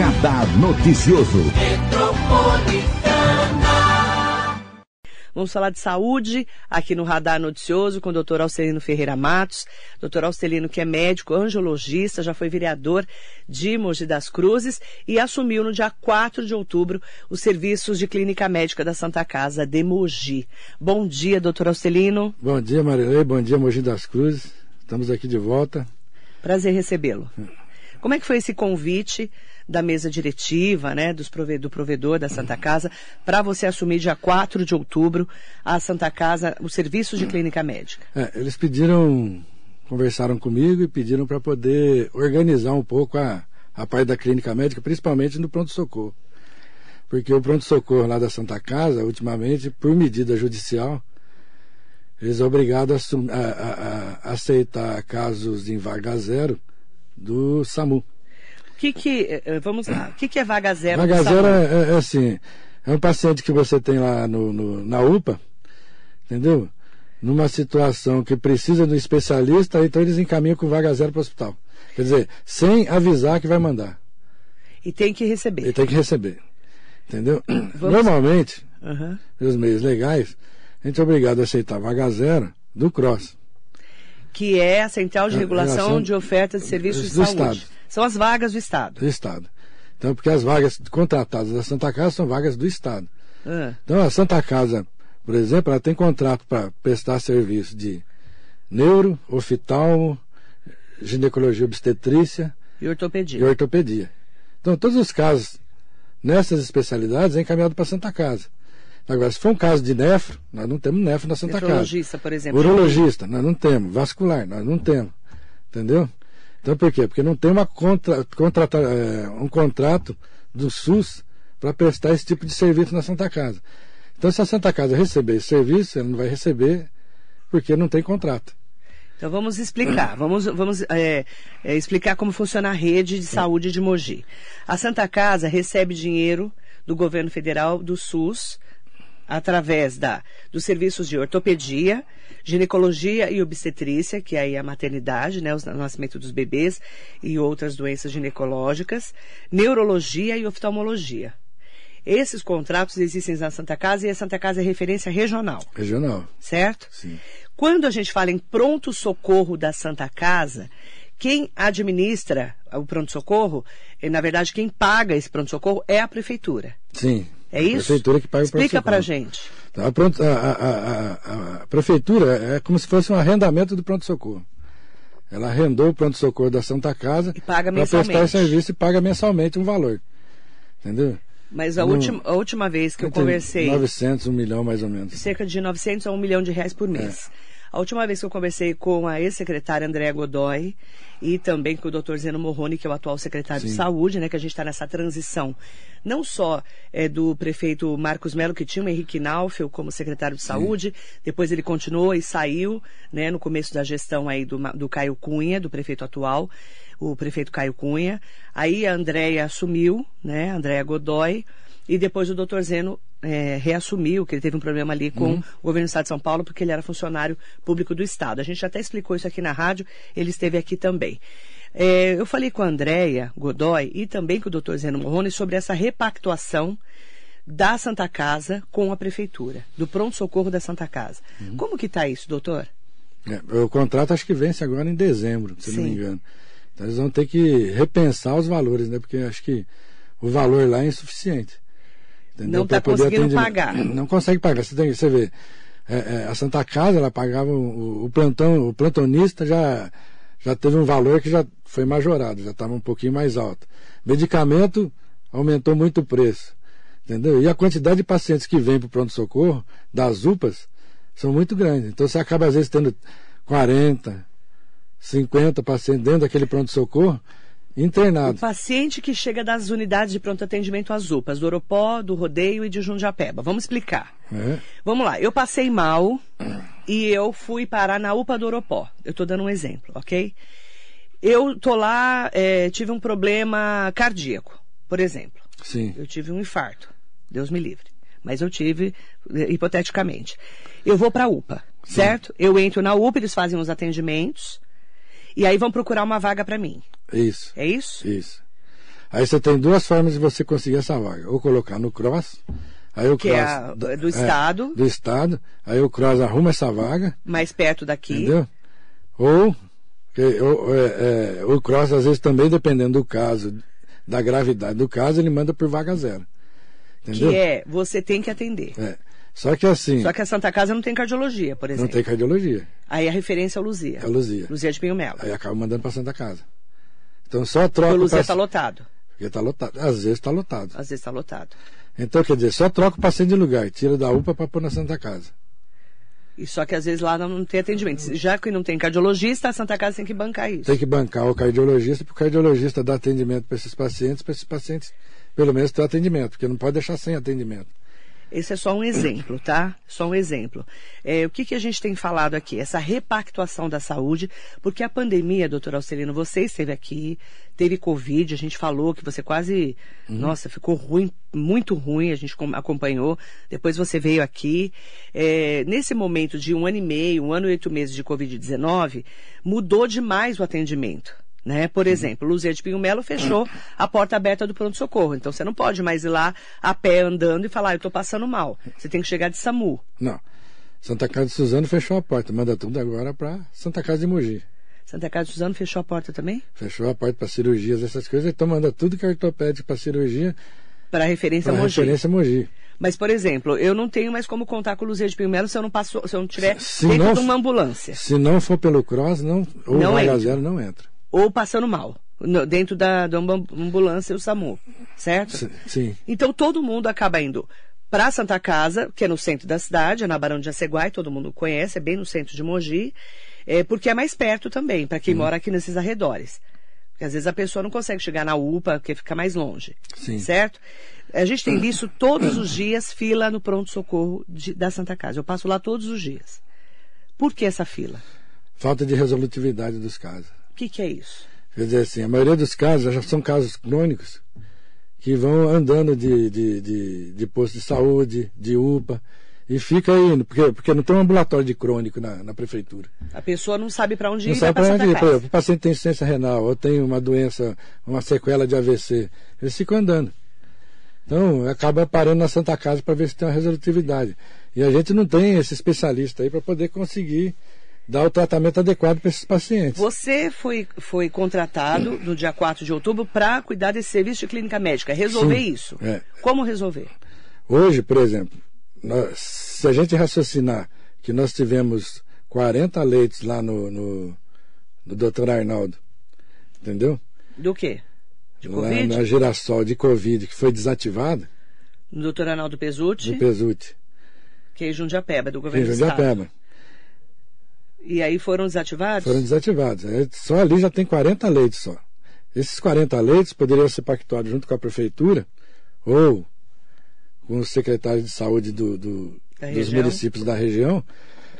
Radar Noticioso. Vamos falar de saúde aqui no Radar Noticioso com o doutor Alcelino Ferreira Matos. Doutor Alcelino, que é médico, angiologista, já foi vereador de Mogi das Cruzes e assumiu no dia 4 de outubro os serviços de clínica médica da Santa Casa de Mogi. Bom dia, doutor Alcelino. Bom dia, Marilei. Bom dia, Mogi das Cruzes. Estamos aqui de volta. Prazer recebê-lo. Como é que foi esse convite da mesa diretiva, né, dos prove do provedor da Santa Casa, para você assumir dia 4 de outubro a Santa Casa, os serviços de clínica médica? É, eles pediram, conversaram comigo e pediram para poder organizar um pouco a, a parte da clínica médica, principalmente no pronto-socorro. Porque o pronto-socorro lá da Santa Casa, ultimamente, por medida judicial, eles são obrigados a, a, a aceitar casos em vaga zero do SAMU que que, eh, eh, vamos lá, o que, que é vaga zero? Vaga zero é, é, é, assim, é um paciente que você tem lá no, no, na UPA, entendeu? Numa situação que precisa de um especialista, então eles encaminham com vaga zero para o hospital. Quer dizer, sem avisar que vai mandar. E tem que receber. E tem que receber. Entendeu? Vamos... Normalmente, uhum. nos meios legais, a gente é obrigado a aceitar vaga zero do CROSS. Que é a Central de Regulação de Ofertas de Serviços de Saúde. Estado. São as vagas do Estado. Do Estado. Então, porque as vagas contratadas da Santa Casa são vagas do Estado. Ah. Então, a Santa Casa, por exemplo, ela tem contrato para prestar serviço de neuro, oftalmo, ginecologia obstetrícia e ortopedia. E ortopedia. Então, todos os casos nessas especialidades é encaminhado para a Santa Casa. Agora, se for um caso de nefro, nós não temos nefro na Santa Casa. Urologista, por exemplo. Urologista, nós não temos. Vascular, nós não temos. Entendeu? Então por quê? Porque não tem uma contra, contrata, é, um contrato do SUS para prestar esse tipo de serviço na Santa Casa. Então se a Santa Casa receber esse serviço, ela não vai receber porque não tem contrato. Então vamos explicar, vamos, vamos é, é, explicar como funciona a rede de saúde de Mogi. A Santa Casa recebe dinheiro do governo federal, do SUS, através da, dos serviços de ortopedia, ginecologia e obstetrícia, que aí é a maternidade, né, o nascimento dos bebês e outras doenças ginecológicas, neurologia e oftalmologia. Esses contratos existem na Santa Casa e a Santa Casa é referência regional. Regional. Certo? Sim. Quando a gente fala em pronto-socorro da Santa Casa, quem administra o pronto-socorro, na verdade, quem paga esse pronto-socorro é a prefeitura. Sim. É isso? A prefeitura que paga Explica pra gente. Tá, a, a, a, a, prefeitura é como se fosse um arrendamento do pronto-socorro. Ela arrendou o pronto-socorro da Santa Casa para prestar serviço e paga mensalmente um valor. Entendeu? Mas a, no, última, a última vez que eu conversei. 900, um milhão mais ou menos. Cerca de 900 a um milhão de reais por mês. É. A última vez que eu conversei com a ex-secretária Andréa Godoy e também com o doutor Zeno Morrone, que é o atual secretário Sim. de Saúde, né, que a gente está nessa transição, não só é, do prefeito Marcos Melo, que tinha o Henrique Naufel como secretário de Sim. Saúde, depois ele continuou e saiu, né, no começo da gestão aí do, do Caio Cunha, do prefeito atual, o prefeito Caio Cunha. Aí a Andréia assumiu, né, Andréia Godoy, e depois o doutor Zeno é, reassumiu que ele teve um problema ali com uhum. o governo do Estado de São Paulo, porque ele era funcionário público do Estado. A gente até explicou isso aqui na rádio, ele esteve aqui também. É, eu falei com a Andréia Godoy e também com o doutor Zeno Morrone sobre essa repactuação da Santa Casa com a Prefeitura, do pronto-socorro da Santa Casa. Uhum. Como que está isso, doutor? É, o contrato acho que vence agora em dezembro, se Sim. não me engano. Então eles vão ter que repensar os valores, né? Porque acho que o valor lá é insuficiente. Entendeu? Não está conseguindo atender... pagar. Não consegue pagar. Você, tem, você vê, é, é, a Santa Casa, ela pagava o, o, plantão, o plantonista já, já teve um valor que já foi majorado, já estava um pouquinho mais alto. Medicamento aumentou muito o preço. Entendeu? E a quantidade de pacientes que vem para o pronto-socorro, das UPAs, são muito grandes. Então você acaba às vezes tendo 40, 50 pacientes dentro daquele pronto-socorro internado. O paciente que chega das unidades de pronto atendimento às UPAs, do Oropó, do Rodeio e de Jundiapeba. Vamos explicar. É. Vamos lá. Eu passei mal e eu fui parar na UPA do Oropó. Eu estou dando um exemplo, ok? Eu tô lá, é, tive um problema cardíaco, por exemplo. Sim. Eu tive um infarto. Deus me livre. Mas eu tive, é, hipoteticamente. Eu vou para a UPA, Sim. certo? Eu entro na UPA, eles fazem os atendimentos. E aí vão procurar uma vaga para mim. Isso. É isso? Isso. Aí você tem duas formas de você conseguir essa vaga. Ou colocar no cross, aí o que cross. é a, do Estado. do Estado. Aí o cross arruma essa vaga. Mais perto daqui. Entendeu? Ou, ou é, é, o cross, às vezes, também, dependendo do caso, da gravidade do caso, ele manda por vaga zero. Entendeu? Que é, você tem que atender. É. Só que assim. Só que a Santa Casa não tem cardiologia, por exemplo. Não tem cardiologia. Aí a referência é o Luzia. É a Luzia. Luzia de Pinho Melo. Aí acaba mandando para Santa Casa. Então só troca. O Luzia paci- está lotado. Porque está lotado. Às vezes está lotado. Às vezes está lotado. Então, quer dizer, só troca o paciente de lugar, tira da UPA para pôr na Santa Casa. E só que às vezes lá não tem atendimento. Já que não tem cardiologista, a Santa Casa tem que bancar isso. Tem que bancar o cardiologista, para o cardiologista dar atendimento para esses pacientes, para esses pacientes, pelo menos, ter atendimento, porque não pode deixar sem atendimento. Esse é só um exemplo, tá? Só um exemplo. É, o que, que a gente tem falado aqui? Essa repactuação da saúde, porque a pandemia, doutor Alcelino, você esteve aqui, teve Covid, a gente falou que você quase, nossa, ficou ruim, muito ruim, a gente com- acompanhou. Depois você veio aqui. É, nesse momento de um ano e meio, um ano e oito meses de Covid-19, mudou demais o atendimento. Né? Por exemplo, Luzia de Pinho Melo fechou a porta aberta do pronto-socorro. Então você não pode mais ir lá a pé andando e falar, "Ah, eu estou passando mal. Você tem que chegar de SAMU. Não. Santa Casa de Suzano fechou a porta, manda tudo agora para Santa Casa de Mogi. Santa Casa de Suzano fechou a porta também? Fechou a porta para cirurgias, essas coisas, então manda tudo que é ortopédico para cirurgia, Para referência para Mogi. referência Mogi. Mas, por exemplo, eu não tenho mais como contar com Luzia de Pinho Melo se eu não passo, se eu não tiver Se dentro não- de uma ambulância. Se não for pelo cross, não, ou Não vaga entra. zero, não entra. Ou passando mal. no- dentro da, da ambu- ambulância e o SAMU. Certo? Sim, Sim. Então todo mundo acaba indo para Santa Casa, que é no centro da cidade, é na Barão de Jaceguai, todo mundo conhece, é bem no centro de Mogi, é, porque é mais perto também, para quem mora aqui nesses arredores. Porque às vezes a pessoa não consegue chegar na UPA, porque fica mais longe. Sim. Certo? A gente tem visto todos os dias fila no pronto-socorro da Santa Casa. Eu passo lá todos os dias. Por que essa fila? Falta de resolutividade dos casos. O que, que é isso? Quer dizer assim, a maioria dos casos já são casos crônicos que vão andando de, de, de, de posto de saúde, de UPA, e fica aí, porque, porque não tem um ambulatório de crônico na, na prefeitura. A pessoa não sabe para onde Não ir vai sabe para para onde ir. Por exemplo, o paciente tem insuficiência renal, ou tem uma doença, uma sequela de AVC, eles ficam andando. Então, acaba parando na Santa Casa para ver se tem uma resolutividade. E a gente não tem esse especialista aí para poder conseguir dar o tratamento adequado para esses pacientes. Você foi, foi contratado no dia 4 de outubro para cuidar desse serviço de clínica médica, resolver Sim, isso. é. Como resolver? Hoje, por exemplo, nós- se a gente raciocinar que nós tivemos 40 leitos lá no, no, no Dr. Arnaldo, entendeu? Do quê? De Lá Covid? na Girassol de Covid, que foi desativada, No doutor Arnaldo Pesutti, no Pesuti, que é Jundiapeba, do governo do Estado. Jundiapeba. E aí foram desativados? Foram desativados. Aí, Só ali já tem 40 leitos só. Esses 40 leitos poderiam ser pactuados junto com a prefeitura ou com os secretários de saúde do- do- dos municípios da região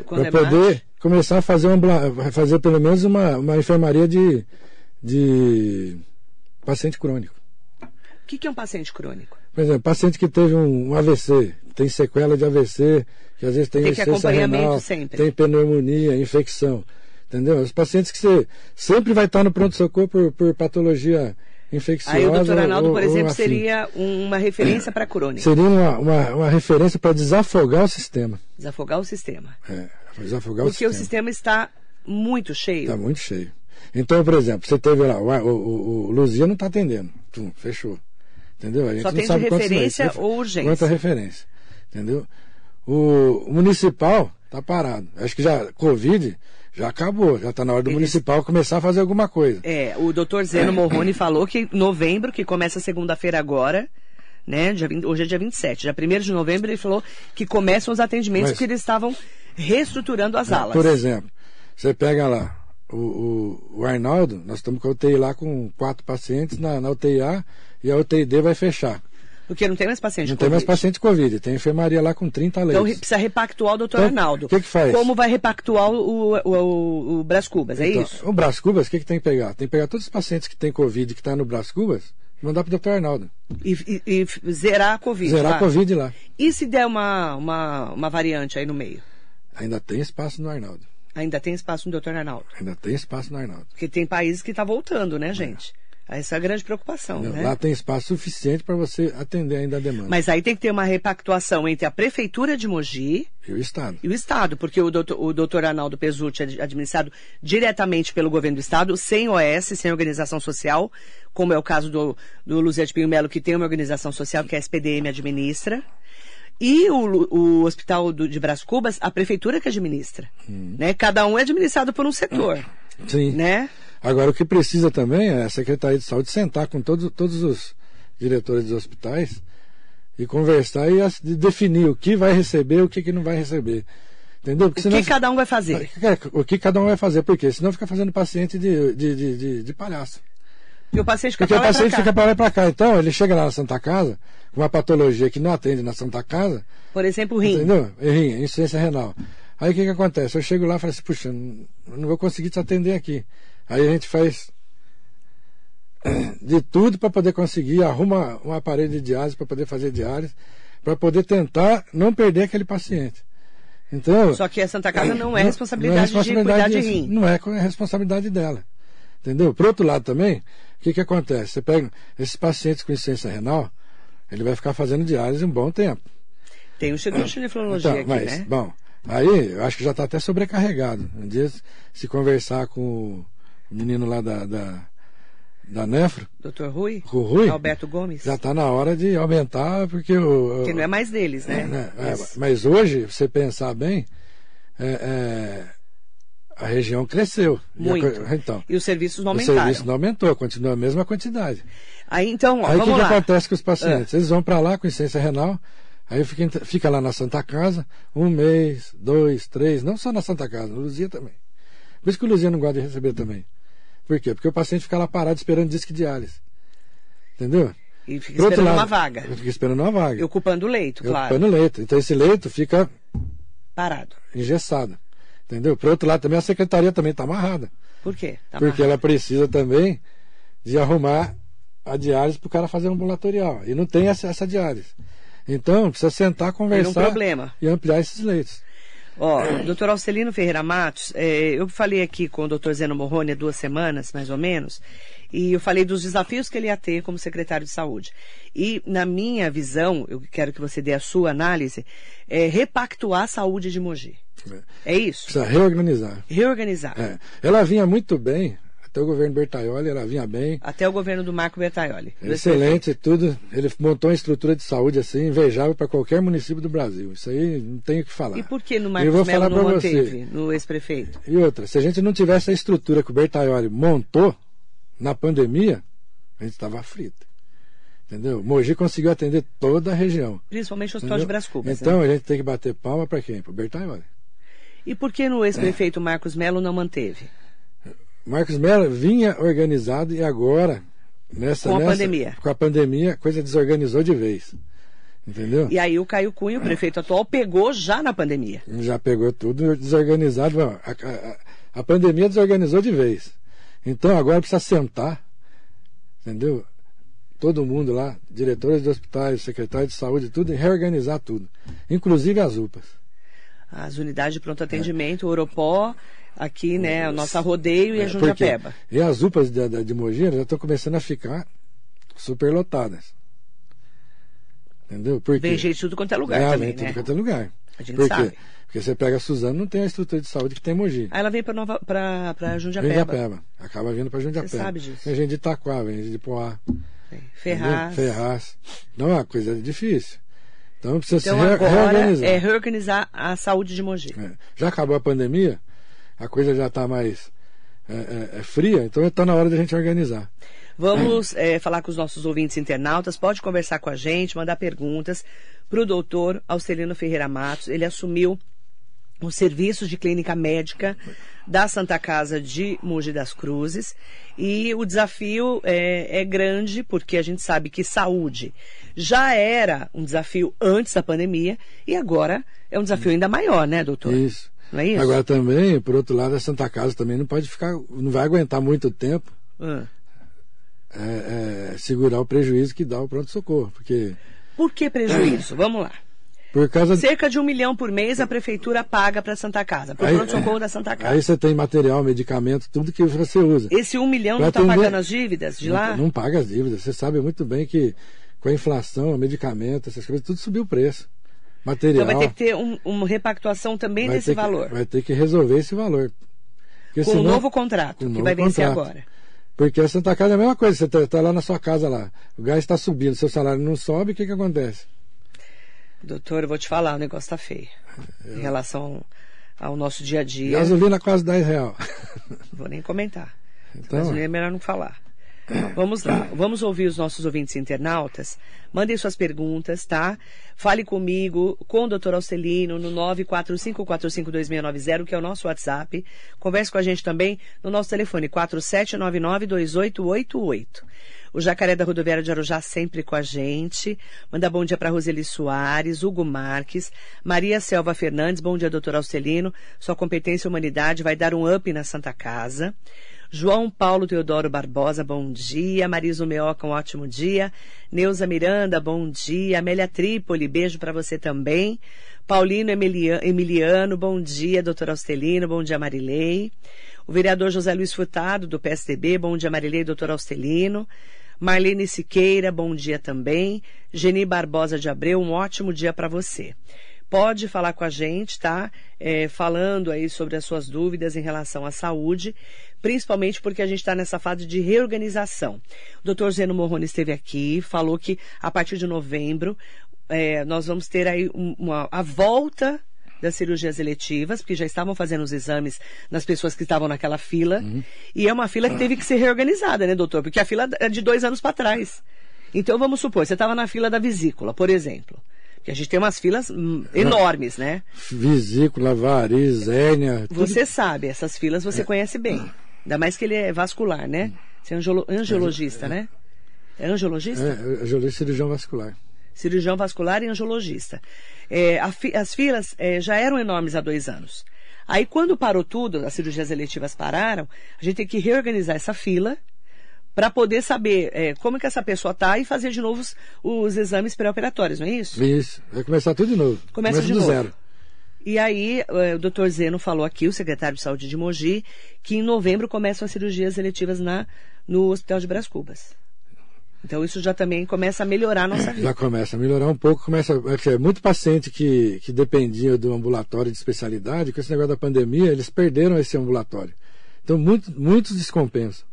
para poder começar a fazer, um, fazer pelo menos uma, uma enfermaria de, de paciente crônico. O que, que é um paciente crônico? Por exemplo, paciente que teve um, um AVC, tem sequela de AVC, que às vezes tem, Tem que insuficiência renal, sempre. tem pneumonia, infecção. Entendeu? Os pacientes que você sempre vai estar no pronto-socorro por, por patologia infecciosa. Aí o doutor Arnaldo, ou- por exemplo, seria um- uma referência para crônica. Seria uma, uma, uma referência para desafogar o sistema. Desafogar o sistema. É, desafogar Porque o o sistema. sistema está muito cheio. Está muito cheio. Então, por exemplo, você teve lá, o, o, o, Luzia não está atendendo. Tum, fechou. Entendeu? A gente Só não tem sabe referência leitos. ou urgência. Quanto a referência. Entendeu? O, municipal está parado. Acho que já, Covid, já acabou. Já está na hora do Eles- municipal começar a fazer alguma coisa. É, o doutor Zeno Morrone falou que novembro, que começa segunda-feira agora, né? dia 20 hoje é dia 27. Dia 1 de novembro ele falou que começam os atendimentos Mas- porque eles estavam reestruturando as alas. Por exemplo, você pega lá o, o, o Arnaldo, nós estamos com a UTI lá com quatro pacientes na, na UTI A e a UTI D vai fechar. Porque não tem mais paciente Não com tem mais Covid. paciente Covid, tem enfermaria lá com 30 leitos. Então re- precisa repactuar o doutor Então, Arnaldo. o que que faz? Como vai repactuar o, o, o, o Brás Cubas, é Então, isso? O Brás Cubas, o que, que tem que pegar? Tem que pegar todos os pacientes que têm Covid que estão no Brás Cubas e mandar para o Dr. Arnaldo. E, e- e zerar a Covid. Zerar lá. a Covid lá. E se der uma, uma, uma variante aí no meio? Ainda tem espaço no Arnaldo. Ainda tem espaço no doutor Arnaldo. Ainda tem espaço no Arnaldo. Porque tem países que tá voltando, né, gente? Essa é a grande preocupação, né? Lá tem espaço suficiente para você atender ainda a demanda. Mas aí tem que ter uma repactuação entre a Prefeitura de Mogi e o Estado. E o Estado, porque o doutor, o doutor Arnaldo Pesucci é administrado diretamente pelo governo do Estado, sem OS, sem organização social, como é o caso do, do Luzia de Pinho Melo, que tem uma organização social que a SPDM administra. E o, o Hospital do, de Brás Cubas, a Prefeitura que administra. Hum. Né? Cada um é administrado por um setor. Sim. Né? Agora, o que precisa também é a Secretaria de Saúde sentar com todos, todos os diretores dos hospitais e conversar e definir o que vai receber e o que, que não vai receber. Entendeu? Porque o que cada um vai fazer? O que cada um vai fazer, por quê? Senão fica fazendo paciente de, de, de, de, de palhaço. E o paciente fica Porque o paciente fica para lá e para cá. Então, ele chega lá na Santa Casa, com uma patologia que não atende na Santa Casa. Por exemplo, rim. Entendeu? Rim, insuficiência renal. Aí o que, que acontece? Eu chego lá e falo assim, puxa, não vou conseguir te atender aqui. Aí a gente faz de tudo para poder conseguir, arruma um aparelho de diálise para poder fazer diálise, para poder tentar não perder aquele paciente. Então, Só que a Santa Casa não é responsabilidade, não é responsabilidade de cuidar de rim. Não é responsabilidade dela. Entendeu? Por outro lado também, o que, que acontece? Você pega esses pacientes com insuficiência renal, ele vai ficar fazendo diálise um bom tempo. Tem um Instituto de Nefrologia então, aqui, mas, né? Bom, aí eu acho que já está até sobrecarregado. Um dia, se conversar com o menino lá da, da, da Nefro. Doutor Rui? O Rui. Alberto Gomes. Já está na hora de aumentar, porque o. Que não é mais deles, né? né é, mas... mas... hoje, você pensar bem, é, é, a região cresceu. Muito. E, a, então, e os serviços não aumentaram. O serviço não aumentou, continua a mesma quantidade. Aí então, ó, Aí o que, que, acontece com os pacientes? Ah. Eles vão para lá com insuficiência renal, aí fica, fica lá na Santa Casa, um mês, dois, três, não só na Santa Casa, no Luzia também. Por isso que o Luzia não gosta de receber também. Por quê? Porque o paciente fica lá parado esperando disco de diálise. Entendeu? E fica esperando lado, uma vaga. Fica esperando uma vaga. E ocupando o leito, claro. Ocupando o leito. Então esse leito fica parado. Engessado. Entendeu? Por outro lado, também a secretaria também está amarrada. Por quê? Tá Porque ela precisa também de arrumar a diálise para o cara fazer ambulatorial. E não tem essa, essa diálise. Então, precisa sentar, conversar um e ampliar esses leitos. Ó, doutor Alcelino Ferreira Matos, é, eu falei aqui com o doutor Zeno Morrone há duas semanas, mais ou menos, e eu falei dos desafios que ele ia ter como secretário de saúde. E, na minha visão, eu quero que você dê a sua análise, é repactuar a saúde de Mogi. É, é isso? Precisa reorganizar. Reorganizar. É. Ela vinha muito bem, até o governo Bertaioli, ela vinha bem. Até o governo do Marco Bertaioli. Excelente, tudo. Ele montou uma estrutura de saúde assim, invejável para qualquer município do Brasil. Isso aí não tenho o que falar. E por que no Marcos Melo não manteve, você. no ex-prefeito? E outra, se a gente não tivesse a estrutura que o Bertaioli montou na pandemia, a gente estava frito. Entendeu? Mogi conseguiu atender toda a região. Principalmente o Hospital de Brás Cubas. Então né? a gente tem que bater palma para quem? Para o Bertaioli. E por que no ex-prefeito Marcos Melo não manteve? Marcos Melo vinha organizado e agora, nessa, com a nessa, pandemia. Com a pandemia, a coisa desorganizou de vez. Entendeu? E aí o Caio Cunha, o prefeito atual, pegou já na pandemia. Já pegou tudo desorganizado. A, a, a pandemia desorganizou de vez. Então agora precisa sentar, entendeu? Todo mundo lá, diretores de hospitais, secretários de saúde, tudo, e reorganizar tudo. Inclusive as UPAs. As unidades de pronto atendimento, é. o Oropó, aqui, né, a nossa rodeio e a é, Jundiapeba. E as UPAs de, de, de Mogi já estão começando a ficar superlotadas. Entendeu? Porque, Vem gente de tudo quanto é lugar é, também, vem né? tudo quanto é lugar. A gente Por sabe. Porque você pega a Suzano, não tem a estrutura de saúde que tem Mogi. Aí ela vem para Nova para para Jundiapeba. Jundiapeba. Acaba vindo para Jundiapeba. Você sabe disso. Tem gente de Itaquá, vem gente de Poá. Ferraz. Entendeu? Ferraz. Não é uma coisa difícil. Então precisa então, se re agora reorganizar. É reorganizar a saúde de Mogi. É. Já acabou a pandemia, a coisa já está mais é, é, é, fria, então está na hora da gente organizar. Vamos é, falar com os nossos ouvintes internautas, pode conversar com a gente, mandar perguntas para o doutor Alcelino Ferreira Matos. Ele assumiu os serviços de clínica médica da Santa Casa de Mogi das Cruzes. E o desafio é, é, grande, porque a gente sabe que saúde já era um desafio antes da pandemia e agora é um desafio ainda maior, né, doutor? Isso. Não é isso? Agora também, por outro lado, a Santa Casa também não pode ficar, não vai aguentar muito tempo ah. é, é, segurar o prejuízo que dá o pronto-socorro, porque... Por que prejuízo? Vamos lá. Por causa Cerca de um milhão por mês a prefeitura paga para a Santa Casa, para o pronto-socorro da Santa Casa. Aí você tem material, medicamento, tudo que você usa. Esse um milhão pra não está pagando as dívidas de não, lá? Não paga as dívidas. Você sabe muito bem que com a inflação, medicamento, essas coisas, tudo subiu o preço. Material. Então vai ter que ter um, uma repactuação também desse valor. Que, vai ter que resolver esse valor. Porque com o um novo contrato, que vai vencer contrato. agora. Porque a Santa Casa é a mesma coisa, você está tá lá na sua casa lá, o gás está subindo, seu salário não sobe, o que, que acontece? Doutor, eu vou te falar, o negócio está feio. É. Em relação ao nosso dia a dia. Gasolina quase 10 real. Vou nem comentar. Então, Gasolina é melhor não falar. Vamos lá, vamos ouvir os nossos ouvintes internautas. Mandem suas perguntas, tá? Fale comigo, com o doutor Alcelino, no 945452690, que é o nosso WhatsApp. Converse com a gente também no nosso telefone, 47992888. O Jacaré da Rodoviária de Arujá sempre com a gente. Manda bom dia para Roseli Soares, Hugo Marques, Maria Selva Fernandes, bom dia, doutor Alcelino. Sua competência e humanidade vai dar um up na Santa Casa. João Paulo Teodoro Barbosa, bom dia. Marisa Meoca, um ótimo dia. Neuza Miranda, bom dia. Amélia Trípoli, beijo para você também. Paulino Emiliano, bom dia. Doutor Austelino, bom dia, Marilei. O vereador José Luiz Furtado, do PSDB, bom dia, Marilei, doutor Austelino. Marlene Siqueira, bom dia também. Geni Barbosa de Abreu, um ótimo dia para você pode falar com a gente, tá? É, falando aí sobre as suas dúvidas em relação à saúde, principalmente porque a gente está nessa fase de reorganização. O doutor Zeno Morrone esteve aqui, falou que a partir de novembro é, nós vamos ter aí uma, a volta das cirurgias eletivas, porque já estavam fazendo os exames nas pessoas que estavam naquela fila. Uhum. E é uma fila que teve que ser reorganizada, né, doutor? Porque a fila é de dois anos para trás. Então, vamos supor, você estava na fila da vesícula, por exemplo. A gente tem umas filas hum, enormes, né? Vesícula, variz, hérnia. Você sabe, essas filas você é. conhece bem. Ainda mais que ele é vascular, né? Você é angiolo, angiologista, é, né? É angiologista? É, angiologista cirurgião vascular. Cirurgião vascular e angiologista. É, fi, as filas é, já eram enormes há dois anos. Aí, quando parou tudo, as cirurgias eletivas pararam, a gente tem que reorganizar essa fila para poder saber é, como que essa pessoa está e fazer de novo os, os exames pré-operatórios, não é isso? Isso. Vai começar tudo de novo. Começa, Começa de novo. zero. E aí, é, o doutor Zeno falou aqui, o secretário de saúde de Mogi, que em novembro começam as cirurgias eletivas na, no Hospital de Bras Cubas. Então isso já também começa a melhorar a nossa vida. Já começa a melhorar um pouco, começa é, muito paciente que, que dependia do ambulatório de especialidade, com esse negócio da pandemia, eles perderam esse ambulatório. Então muito, muitos descompensam.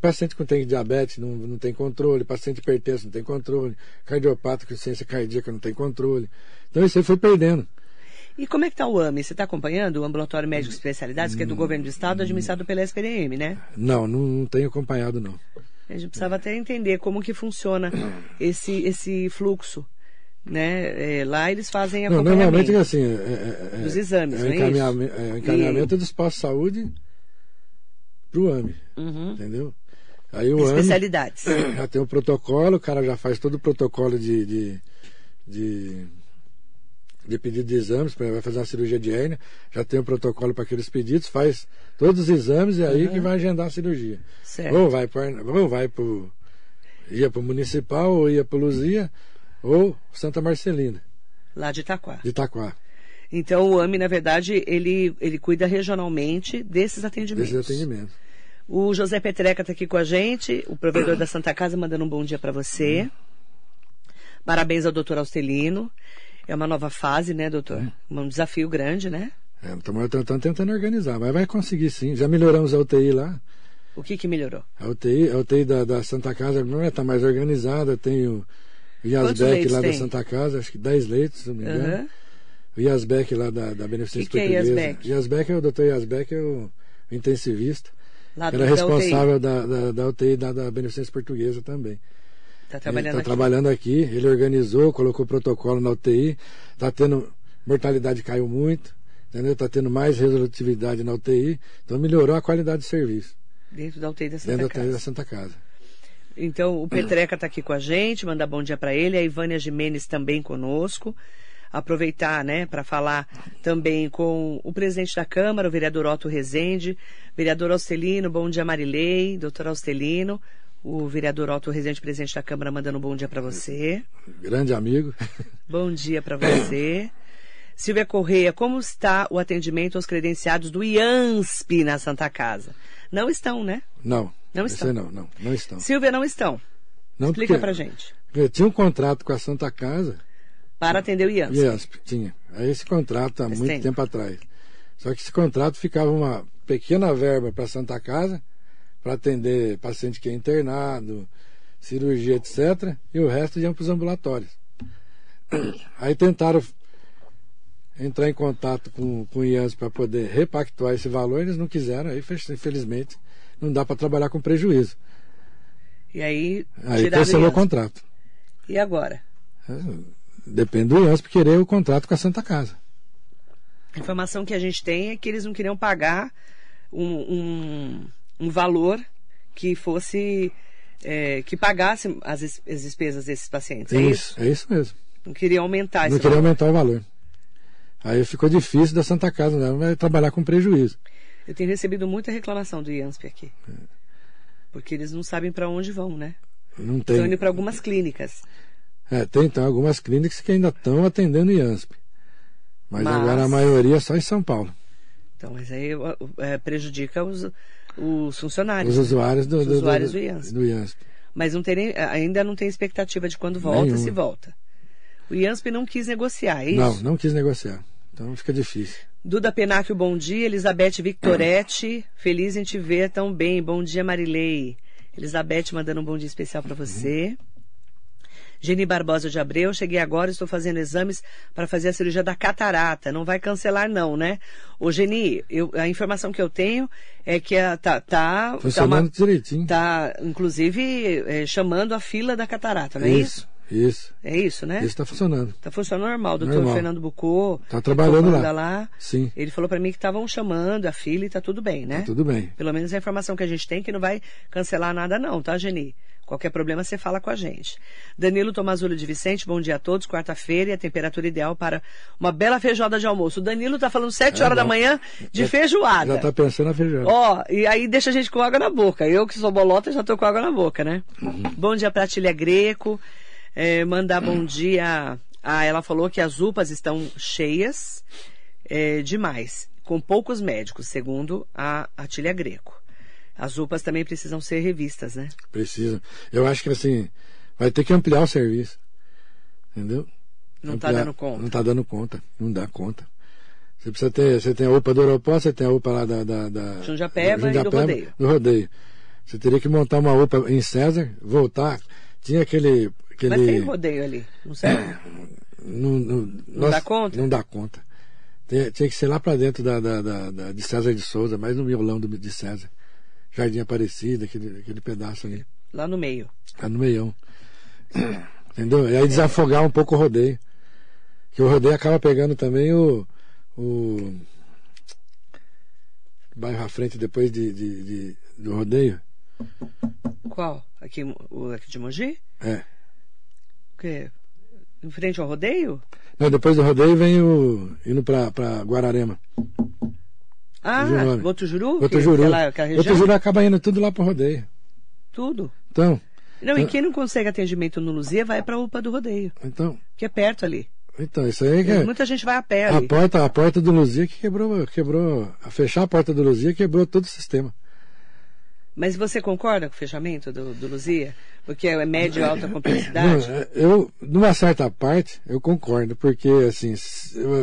Paciente que tem diabetes não, não tem controle, paciente hipertenso não tem controle, cardiopata com ciência cardíaca não tem controle. Então isso aí foi perdendo. E como é que está o AME? Você está acompanhando o Ambulatório Médico Especialidades, que é do governo do Estado, administrado pela SPDM, né? Não, não, não tenho acompanhado, não. A gente precisava até entender como que funciona esse, esse fluxo. Né? É, lá eles fazem acompanhamento. Não, normalmente assim, é, é, é dos exames, é, é encaminhamento, é, encaminhamento e... dos postos-saúde para o AME. Uhum. Entendeu? Aí o Especialidades. AME já tem o protocolo, o cara já faz todo o protocolo de, de, de, de pedido de exames, vai fazer uma cirurgia de hérnia, já tem o protocolo para aqueles pedidos, faz todos os exames e aí uhum. que vai agendar a cirurgia. Certo. Ou vai para ou vai pro, ia para o municipal, ou ia para Luzia, ou Santa Marcelina. Lá de Itaquá. De Itaquá. Então o AME, na verdade, ele, ele cuida regionalmente desses atendimentos. Desses atendimentos. O José Petreca está aqui com a gente, o provedor da Santa Casa, mandando um bom dia para você. Parabéns ao doutor Austelino. É uma nova fase, né, doutor? Hum. Um desafio grande, né? É, estamos tentando organizar, mas vai conseguir sim. Já melhoramos a UTI lá. O que que melhorou? A UTI, a UTI da, da Santa Casa não está mais organizada, tem o Yasbeck lá tem? da Santa Casa, acho que 10 leitos, se não me engano. Uhum. O Yasbeck lá da, da Beneficência que Portuguesa. Que é Yasbeck? Yasbeck é o doutor Yasbeck, é o intensivista. Lá era responsável da, da, da UTI da, da Beneficência Portuguesa também. Está trabalhando, tá trabalhando aqui. Ele organizou, colocou protocolo na UTI. Está tendo. Mortalidade caiu muito. Entendeu? Está tendo mais resolutividade na UTI. Então melhorou a qualidade de serviço. Dentro da UTI da Santa Dentro Casa. da UTI da Santa Casa. Então, o Petreca está aqui com a gente, mandar bom dia para ele. A Ivânia Jimenez também conosco aproveitar, né, para falar também com o presidente da Câmara, o vereador Otto Rezende, vereador Austelino, bom dia Marilei, doutor Austelino, O vereador Otto Rezende, presidente da Câmara, mandando um bom dia para você. Grande amigo. Bom dia para você. Silvia Correia, como está o atendimento aos credenciados do IANSP na Santa Casa? Não estão, né? Não. Não estão. Não, não, não estão. Silvia, não estão. Não, Explica pra gente. Eu tinha um contrato com a Santa Casa. Para atender o IANSP. IANSP, tinha. Aí esse contrato há muito tempo. tempo. atrás. Só que esse contrato ficava uma pequena verba para a Santa Casa, para atender paciente que é internado, cirurgia, etc. E o resto ia para os ambulatórios. Aí tentaram entrar em contato com, com o IANSP para poder repactuar esse valor, eles não quiseram, aí infelizmente não dá para trabalhar com prejuízo. E aí, Aí cancelou o contrato. E agora? Depende do IANSP querer o contrato com a Santa Casa. A informação que a gente tem é que eles não queriam pagar um, um, um valor que fosse. é, que pagasse as, as despesas desses pacientes. É isso? isso, é isso mesmo. Não queriam aumentar esse não queria valor. aumentar o valor. Aí ficou difícil da Santa Casa, né? Vai trabalhar com prejuízo. Eu tenho recebido muita reclamação do IANSP aqui. É. Porque eles não sabem para onde vão, né? Não Estão tem. indo para algumas clínicas. É, tem então algumas clínicas que ainda estão atendendo IANSP. Mas, Mas- agora a maioria é só em São Paulo. Então, mas aí é, prejudica os, os funcionários. Os usuários do, Os do- usuários do, do IANSP. do IANSP. Mas não tem ainda não tem expectativa de quando volta, Nenhuma. se volta. O IANSP não quis negociar, é isso? Não, não quis negociar. Então fica difícil. Duda Penacchio, bom dia. Elizabeth Victoretti, feliz em te ver tão bem. Bom dia, Marilei. Elizabeth mandando um bom dia especial para você. Geni Barbosa de Abreu, cheguei agora, estou fazendo exames para fazer a cirurgia da catarata. Não vai cancelar, não, né? Ô, Geni, eu- a informação que eu tenho é que a, tá, tá, tá, Funcionando uma- direitinho. tá, inclusive, é, chamando a fila da catarata, não é isso? Isso. É isso, né? Isso está funcionando. Tá funcionando normal. O doutor Normal. Fernando Bucô Tá trabalhando lá. comanda lá. Sim. Ele falou para mim que estavam chamando a fila e tá tudo bem, né? Tá tudo bem. Pelo menos a informação que a gente tem é que não vai cancelar nada não, tá, Geni? Qualquer problema você fala com a gente. Danilo Tomazulho de Vicente, bom dia a todos. Quarta-feira e a temperatura ideal para uma bela feijoada de almoço. O Danilo tá falando sete É, horas da não. manhã de Já- feijoada. Já está pensando na feijão. Ó, e aí deixa a gente com água na boca. Eu que sou bolota já tô com água na boca, né? Uhum. Bom dia pra Tília Greco. É, mandar bom dia. Ah, ela falou que as UPAs estão cheias é, demais, com poucos médicos, segundo a Atília Greco. As UPAs também precisam ser revistas, né? Precisa. Eu acho que assim, vai ter que ampliar o serviço. Entendeu? Não está dando conta. Não está dando conta. Não dá conta. Você precisa ter. Você tem a UPA do aeroporto, você tem a UPA lá da. da, da Jundiapeba e do Rodeio. Do rodeio. Você teria que montar uma UPA em César, voltar. Tinha aquele. aquele Mas tem rodeio ali, não sei. não, não, dá conta? Não dá conta. Tem- tinha que ser lá para dentro da, da, da- de César de Souza, mais no miolão do, de César. Jardim Aparecida, aquele, aquele pedaço ali. Lá no meio. Tá no meião. Entendeu? E aí desafogar um pouco o rodeio. Que o rodeio acaba pegando também o. o bairro à frente depois de, de- de- do rodeio. Qual? Aqui, o aqui de Mogi? É. O quê? Em frente ao rodeio? Não, depois do rodeio vem o. indo pra, pra Guararema. Ah, o. Botujuru? Botujuru. Que- Aquela, aquela região? Botujuru acaba indo tudo lá pro rodeio. Tudo. Então, Não, e quem não consegue atendimento no Luzia vai para a UPA do rodeio, então, que é perto ali. então, isso aí que é. Muita gente vai a pé A ali. porta, a porta do Luzia que quebrou, quebrou. A fechar a porta do Luzia quebrou todo o sistema. Mas você concorda com o fechamento do, do Luzia? Porque é médio alta Não, complexidade? é, eu, numa certa parte, eu concordo, porque assim,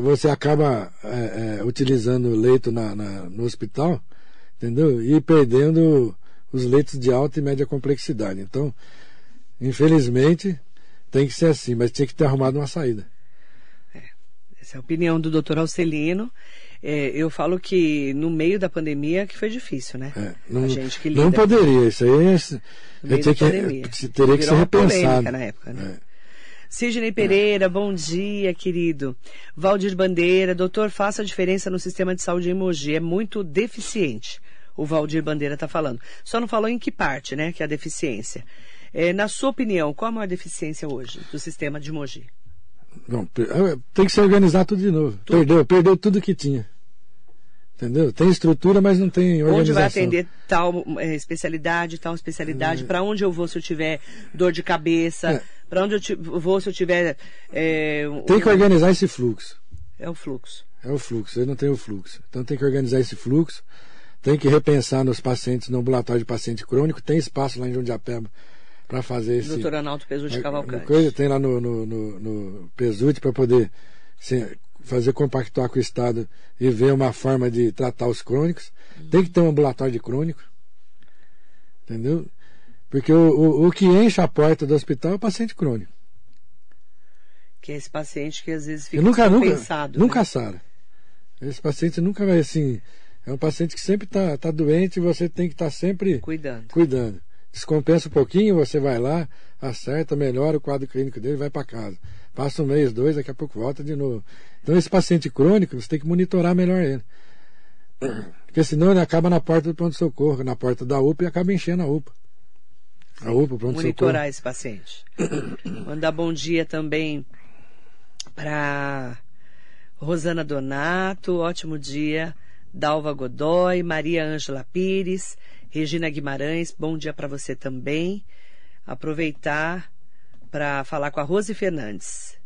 você acaba é, é, utilizando leito na, na- no hospital, entendeu? E perdendo os leitos de alta e média complexidade. Então, infelizmente, tem que ser assim, mas tinha que ter arrumado uma saída. Essa é a opinião do doutor Alcelino. É, eu falo que no meio da pandemia que foi difícil, né? É, não, a gente que lida não poderia, isso aí é, da tinha pandemia. que, teria que ser repensado. na época, né? É. Sidney Pereira, bom dia, querido. Valdir Bandeira, doutor, faça a diferença no sistema de saúde em Mogi. É muito deficiente. O Valdir Bandeira está falando. Só não falou em que parte, né? Que é a deficiência. É, na sua opinião, qual a maior deficiência hoje do sistema de Mogi? Pe- é, tem que se organizar tudo de novo. Perdeu, perdeu tudo que tinha. Entendeu? Tem estrutura, mas não tem organização. Onde vai atender tal é, especialidade, tal especialidade, é. para onde eu vou se eu tiver dor de cabeça, é. para onde eu vou se eu tiver. É, tem que organizar esse fluxo. É o fluxo. É o fluxo, eu não tenho o fluxo. Então tem que organizar esse fluxo, tem que repensar nos pacientes, no ambulatório de paciente crônico, tem espaço lá em Jundiapeba para fazer esse. Doutor Analto Pesuti Cavalcante. Coisa, tem lá no, no, no, no Pesuti para poder assim, fazer compactuar com o Estado e ver uma forma de tratar os crônicos. Tem que ter um ambulatório de crônico. Entendeu? Porque o, o, o que enche a porta do hospital é o paciente crônico. Que é esse paciente que às vezes fica nunca, nunca, né? nunca sara. Esse paciente nunca vai assim. É um paciente que sempre está tá doente e você tem que estar tá sempre cuidando. cuidando. Descompensa um pouquinho, você vai lá, acerta, melhora o quadro clínico dele vai para casa. Passa um mês, dois, daqui a pouco volta de novo. Então esse paciente crônico, você tem que monitorar melhor ele. Porque senão ele acaba na porta do pronto-socorro, na porta da UPA e acaba enchendo a UPA. A UPA, pronto-socorro. Monitorar esse paciente. Mandar bom dia também para Rosana Donato, ótimo dia. Dalva Godoy, Maria Ângela Pires, Regina Guimarães, bom dia para você também. Aproveitar para falar com a Rose Fernandes.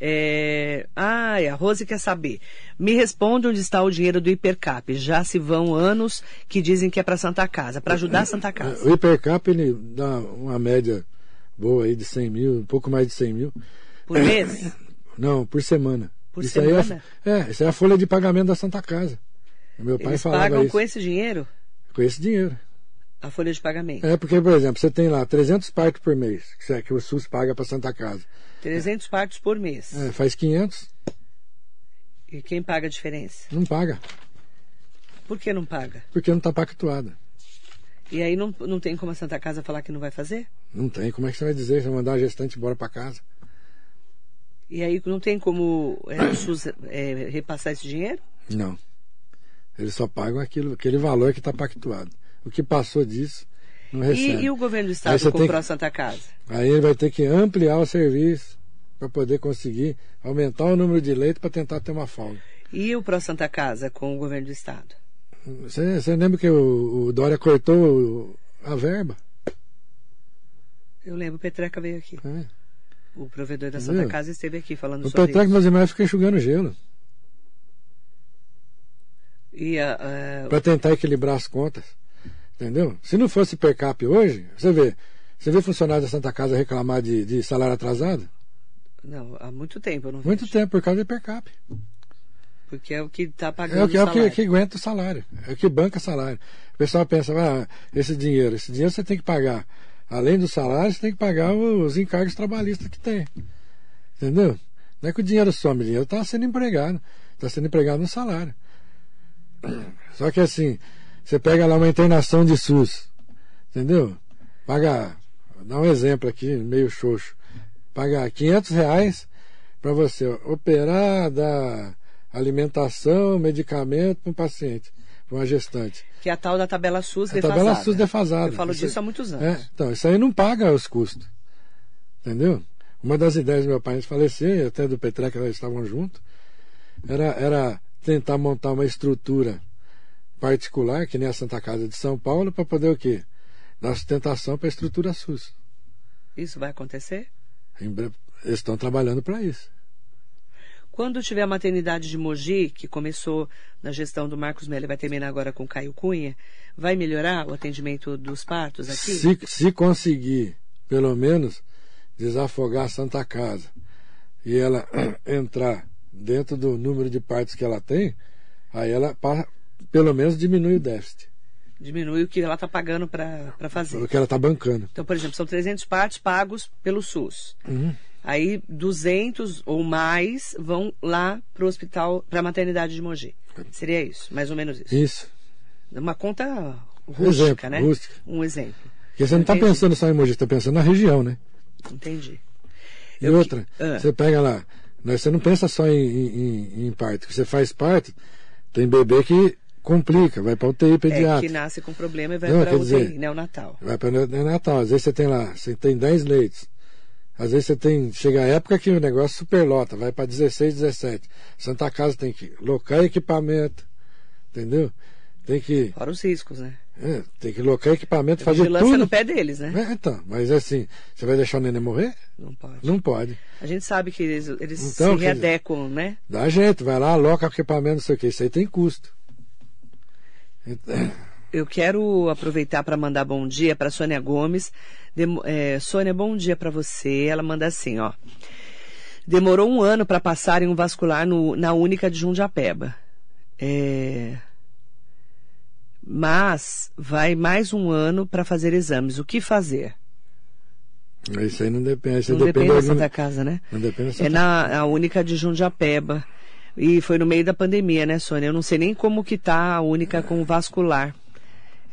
É... Ah, a Rose quer saber. Me responde onde está o dinheiro do Hipercap. Já se vão anos que dizem que é para Santa Casa, para ajudar a Santa Casa. O Hipercap ele dá uma média boa aí de 100 mil, um pouco mais de 100 mil. Por mês? Não, por semana. Por isso semana? Aí é, é, isso é a folha de pagamento da Santa Casa. Meu pai Eles falava pagam isso. com esse dinheiro? Com esse dinheiro. A folha de pagamento. É, porque, por exemplo, você tem lá 300 partos por mês, que, é, que o SUS paga para Santa Casa. 300 é. partos por mês. É, faz 500. E quem paga a diferença? Não paga. Por que não paga? Porque não está pactuada. E aí não, não tem como a Santa Casa falar que não vai fazer? Não tem. Como é que você vai dizer? Você vai mandar a gestante embora para casa? E aí não tem como é, o SUS é, repassar esse dinheiro? Não. Eles só pagam aquilo, aquele valor que está pactuado. O que passou disso, não recebe. E, e o governo do estado comprou a Santa Casa? Aí ele vai ter que ampliar o serviço para poder conseguir aumentar o número de leitos para tentar ter uma folga. E o Pro Santa Casa com o governo do estado? Você, você lembra que o, o Dória cortou a verba? Eu lembro, o Petreca veio aqui. É. O provedor da Santa Entendeu? Casa esteve aqui falando o sobre Petreca, isso. O Petreca, fica enxugando gelo. Uh, Para tentar equilibrar as contas. Entendeu? Se não fosse per cap hoje, você vê, você vê funcionário da Santa Casa reclamar de, de salário atrasado? Não, há muito tempo eu não Muito vejo. tempo, por causa de per cap. Porque é o que está pagando É o que, é o que, que, aguenta o salário, é o que banca salário. O pessoal pensa, ah, esse dinheiro, esse dinheiro você tem que pagar. Além do salário, você tem que pagar os encargos trabalhistas que tem. Entendeu? Não é que o dinheiro some, o dinheiro está sendo empregado. Está sendo empregado no salário. Só que assim, você pega lá uma internação de SUS, entendeu? Paga, dá um exemplo aqui, meio xoxo. Paga 500 reais para você operar, dar alimentação, medicamento para um paciente, para uma gestante. Que é a tal da tabela SUS a defasada. tabela SUS defasada. Eu falo isso disso há muitos anos. É, então, isso aí não paga os custos. Entendeu? Uma das ideias do meu pai antes de falecer, até do Petré, que eles estavam juntos, era, era tentar montar uma estrutura particular, que nem a Santa Casa de São Paulo, para poder o quê? Dar sustentação para a estrutura SUS. Isso vai acontecer? Eles estão trabalhando para isso. Quando tiver a maternidade de Mogi, que começou na gestão do Marcos Melli, vai terminar agora com Caio Cunha, vai melhorar o atendimento dos partos aqui? Se, se conseguir, pelo menos, desafogar a Santa Casa e ela entrar dentro do número de partos que ela tem, aí ela pelo menos diminui o déficit. Diminui o que ela está pagando para fazer. O que ela está bancando. Então, por exemplo, são 300 partos pagos pelo SUS. Uhum. Aí 200 ou mais vão lá para o hospital, para a maternidade de Mogi. Seria isso, mais ou menos isso. Isso. Uma conta rústica, exemplo, né? Rústica. Um exemplo. Porque você não está pensando só em Mogi, está pensando na região, né? Entendi. E Eu outra, que... ah. você pega lá, você não pensa só em, em, em parto, você faz parto, tem bebê que complica, vai para UTI pediátrica. É, que nasce com problema e vai para UTI dizer, neonatal. Vai para neonatal. Às vezes você tem lá, você tem 10 leitos. Às vezes você tem, chega a época que o negócio superlota, vai para 16, 17. Santa Casa tem que locar equipamento, entendeu? Tem que. Fora os riscos, né? É, tem que colocar equipamento, fazer vigilância tudo. no pé deles, né? É, então, mas assim, você vai deixar o neném morrer? Não pode. Não pode. A gente sabe que eles, eles Então, se quer dizer- readequam, né? Dá jeito, vai lá, aloca o equipamento, não sei o que. Isso aí tem custo. Então, Eu quero aproveitar para mandar bom dia para Sônia Gomes. É, Sônia, bom dia para você. Ela manda assim, ó. Demorou um ano para passarem um vascular no- na única de Jundiapeba. É, mas vai mais um ano para fazer exames. O que fazer? Isso aí não depende. Isso Não depende da da Santa Casa, né? Não depende da Santa É na a única de Jundiapeba. E foi no meio da pandemia, né, Sônia? Eu não sei nem como que tá a única com vascular.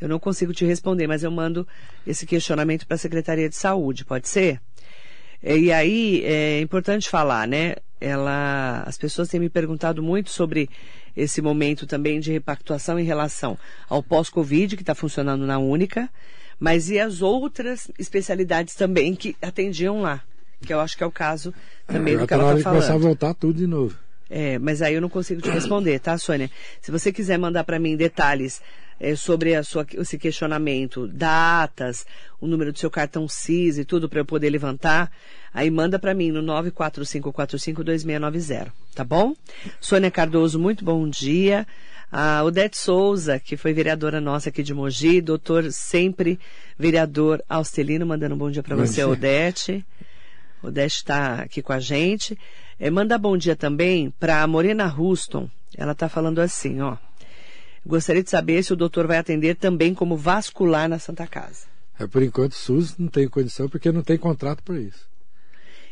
Eu não consigo te responder, mas eu mando esse questionamento para a Secretaria de Saúde, pode ser? É, E aí é importante falar, né? Ela, as pessoas têm me perguntado muito sobre esse momento também de repactuação em relação ao pós-Covid que está funcionando na única, mas e as outras especialidades também que atendiam lá, que eu acho que é o caso também do Agora que ela está de começar a falando. voltar tudo de novo. É, mas aí eu não consigo te responder, tá, Sônia? Se você quiser mandar para mim detalhes é, sobre a sua, esse questionamento, datas, o número do seu cartão CIS e tudo para eu poder levantar, aí manda para mim no 945452690, tá bom? Sônia Cardoso, muito bom dia. A Odete Souza, que foi vereadora nossa aqui de Mogi, doutor sempre vereador Austelino, mandando um bom dia para você, dia. Odete. Odete está aqui com a gente. É, manda bom dia também para a Morena Ruston. Ela está falando assim, ó. Gostaria de saber se o doutor vai atender também como vascular na Santa Casa. É, por enquanto, o SUS não tem condição porque não tem contrato para isso.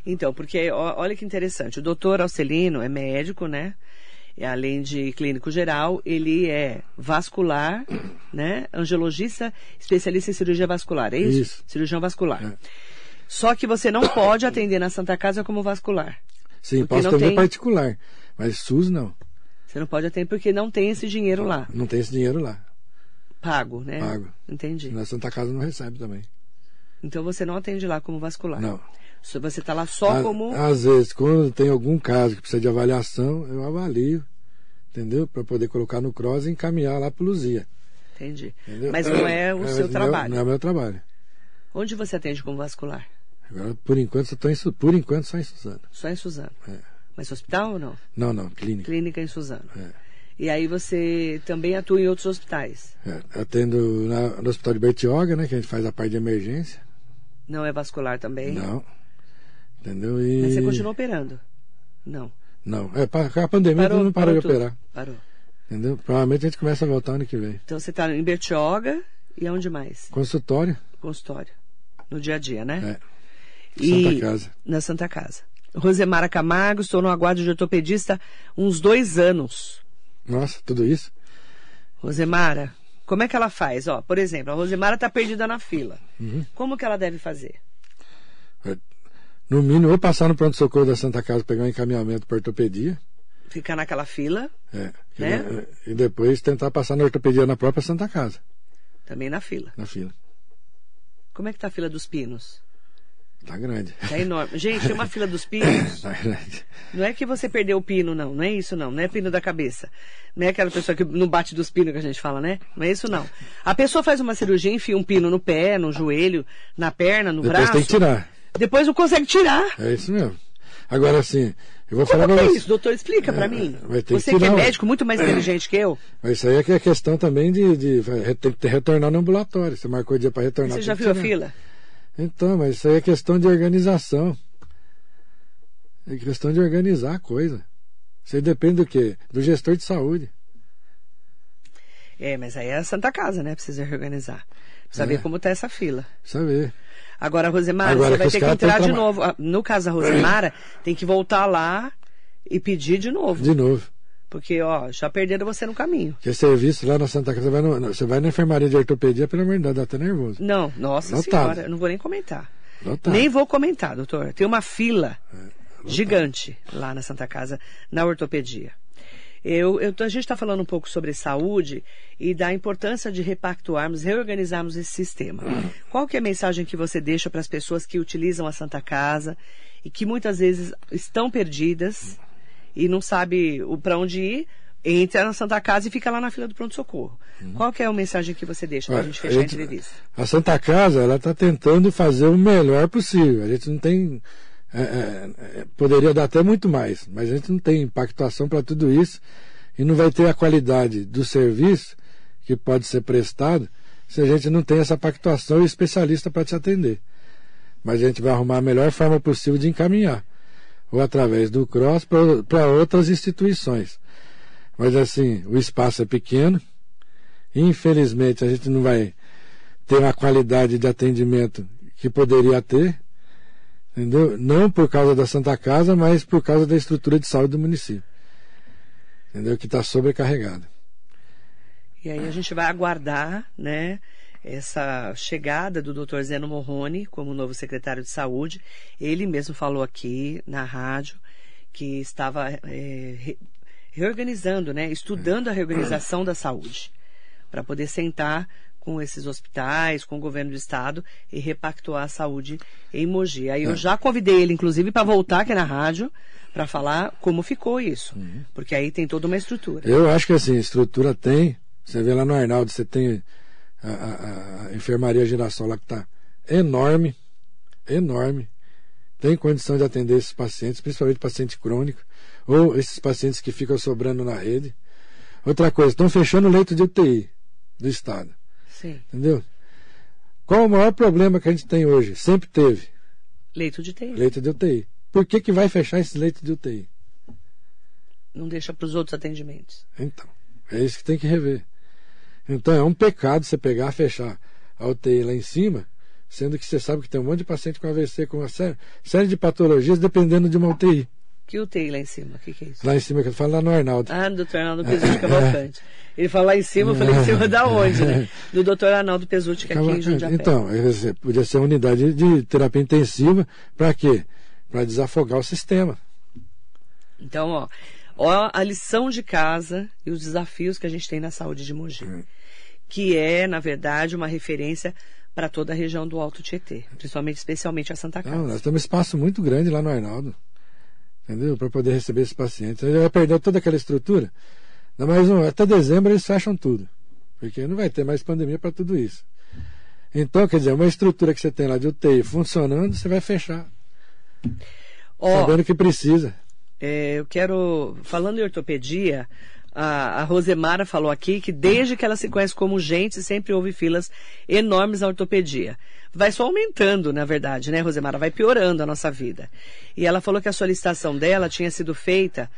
Então, porque olha que interessante. O doutor Alcelino é médico, né? E, além de clínico geral, ele é vascular, né? Angiologista, especialista em cirurgia vascular, é isso? Isso. Cirurgião vascular. É. Só que você não pode atender na Santa Casa como vascular. Sim, posso atender tem- particular, mas SUS não. Você não pode atender porque não tem esse dinheiro lá. Não tem esse dinheiro lá. Pago, né? Pago. Entendi. Na Santa Casa não recebe também. Então você não atende lá como vascular. Não. Você está lá só como. Às vezes, quando tem algum caso que precisa de avaliação, eu avalio, entendeu? Para poder colocar no cross e encaminhar lá para Luzia. Entendi. entendeu? Mas não é o mas seu não trabalho. Não é o meu trabalho. Onde você atende como vascular? Agora, por enquanto, tô em, por enquanto só em Suzano. Só em Suzano. É. Mas hospital ou não? Não, não, clínica. Clínica em Suzano. É. E aí você também atua em outros hospitais. É, atendo na- no Hospital de Bertioga, né? Que a gente faz a parte de emergência. Não é vascular também? Não. Entendeu? E... Mas você continua operando? Não. Não. É, a pandemia todo mundo parou de tudo. operar. Parou. Entendeu? Provavelmente a gente começa a voltar ano que vem. Então você está em Bertioga e aonde mais? Consultório. Consultório. No dia a dia, né? É. E- Santa Casa. Na Santa Casa. Rosemara Camargo, estou no aguardo de ortopedista uns dois anos. Nossa, tudo isso? Rosemara, como é que ela faz? Ó, por exemplo, a Rosemara está perdida na fila. Uhum. Como que ela deve fazer? No mínimo, ou passar no pronto-socorro da Santa Casa pegar um encaminhamento para ortopedia. Ficar naquela fila, É, Né? e, depois tentar passar na ortopedia na própria Santa Casa, também na fila. na fila. Como é que tá a fila dos pinos? Tá grande. Tá enorme. Gente, tem uma fila dos pinos. Tá grande. Não é que você perdeu o pino, não. Não é isso, não. Não é pino da cabeça. Não é aquela pessoa que não bate dos pinos que a gente fala, né? Não é isso, não. A pessoa faz uma cirurgia, enfia um pino no pé, no joelho, na perna, no Depois braço. tem que tirar. Depois não consegue tirar. É isso mesmo. Agora, assim, eu vou Como falar pra é você. isso, doutor? Explica pra mim. vai ter que Você que é médico, muito mais inteligente que eu. Mas isso aí é que é questão também de, de tem que retornar no ambulatório. Você marcou o dia para retornar. Você já viu a fila? Então, mas isso aí é questão de organização. É questão de organizar a coisa. Isso aí depende do quê? Do gestor de saúde. É, mas aí é a Santa Casa, né? Precisa reorganizar. Precisa É. ver como tá essa fila. Precisa ver. Agora, Rosemara, Agora você vai ter que entrar de novo. Ah, No caso da Rosemara, tem que voltar lá e pedir de novo. De novo. Porque, ó, já perderam você no caminho. Porque serviço lá na Santa Casa, você vai, no- você vai na enfermaria de ortopedia, pelo amor de Deus, dá até nervoso. Não, nossa Lotado. senhora, eu não vou nem comentar. Lotado. Nem vou comentar, doutor. Tem uma fila É, gigante lá na Santa Casa, na ortopedia. Eu, eu- a gente está falando um pouco sobre saúde e da importância de repactuarmos, reorganizarmos esse sistema. Qual que é a mensagem que você deixa para as pessoas que utilizam a Santa Casa e que muitas vezes estão perdidas e não sabe para onde ir entra na Santa Casa e fica lá na fila do pronto-socorro. Uhum. Qual que é a mensagem que você deixa para a gente fechar a, gente, a entrevista? A Santa Casa, ela está tentando fazer o melhor possível. A gente não tem... É, é, é, poderia dar até muito mais, mas a gente não tem impactuação para tudo isso e não vai ter a qualidade do serviço que pode ser prestado se a gente não tem essa pactuação e especialista para te atender. Mas a gente vai arrumar a melhor forma possível de encaminhar, ou através do CROSS para outras instituições. Mas assim, o espaço é pequeno, infelizmente a gente não vai ter uma qualidade de atendimento que poderia ter, entendeu? Não por causa da Santa Casa, mas por causa da estrutura de saúde do município, entendeu? Que está sobrecarregada. E aí a gente vai aguardar, né, essa chegada do Dr. Zeno Morrone como novo secretário de saúde. Ele mesmo falou aqui na rádio que estava é, reorganizando, né, estudando a reorganização da saúde para poder sentar com esses hospitais, com o governo do estado e repactuar a saúde em Mogi. Aí eu é. já convidei ele, inclusive, para voltar aqui na rádio para falar como ficou isso, uhum. porque aí tem toda uma estrutura. Eu acho que assim, estrutura tem, você vê lá no Arnaldo, você tem a, a, a enfermaria Girassol lá que está enorme, enorme. Tem condição de atender esses pacientes, principalmente paciente crônico, ou esses pacientes que ficam sobrando na rede. Outra coisa, estão fechando o leito de UTI do Estado. Sim. Entendeu? Qual o maior problema que a gente tem hoje? Sempre teve. Leito de UTI. Leito de UTI. Por que, que vai fechar esse leito de UTI? Não deixa para os outros atendimentos. Então, é isso que tem que rever. Então é um pecado você pegar, fechar a UTI lá em cima, sendo que você sabe que tem um monte de paciente com AVC, com uma série, série de patologias, dependendo de uma UTI. Que UTI lá em cima? O que, que, é isso? Lá em cima, que eu falo lá no Arnaldo. Ah, no doutor Arnaldo Pesutti Cavalcante. Ele fala lá em cima, eu falei em cima da onde, né? Do doutor Arnaldo Pesutti, que é aqui em Jundiapé. Então, podia ser uma unidade de terapia intensiva, para quê? Para desafogar o sistema. Então, ó, ó a lição de casa e os desafios que a gente tem na saúde de Mogi. Hum que é, na verdade, uma referência para toda a região do Alto Tietê, principalmente, especialmente a Santa Casa. Não, nós temos um espaço muito grande lá no Arnaldo, entendeu? Para poder receber esses pacientes. Ele vai perder toda aquela estrutura. Não, mas um, até dezembro eles fecham tudo, porque não vai ter mais pandemia para tudo isso. Então, quer dizer, uma estrutura que você tem lá de UTI funcionando, você vai fechar. Oh, sabendo que precisa. É, eu quero, falando em ortopedia, a, a Rosemara falou aqui que desde que ela se conhece como gente, sempre houve filas enormes na ortopedia. Vai só aumentando, na verdade, né, Rosemara? Vai piorando a nossa vida. E ela falou que a solicitação dela tinha sido feita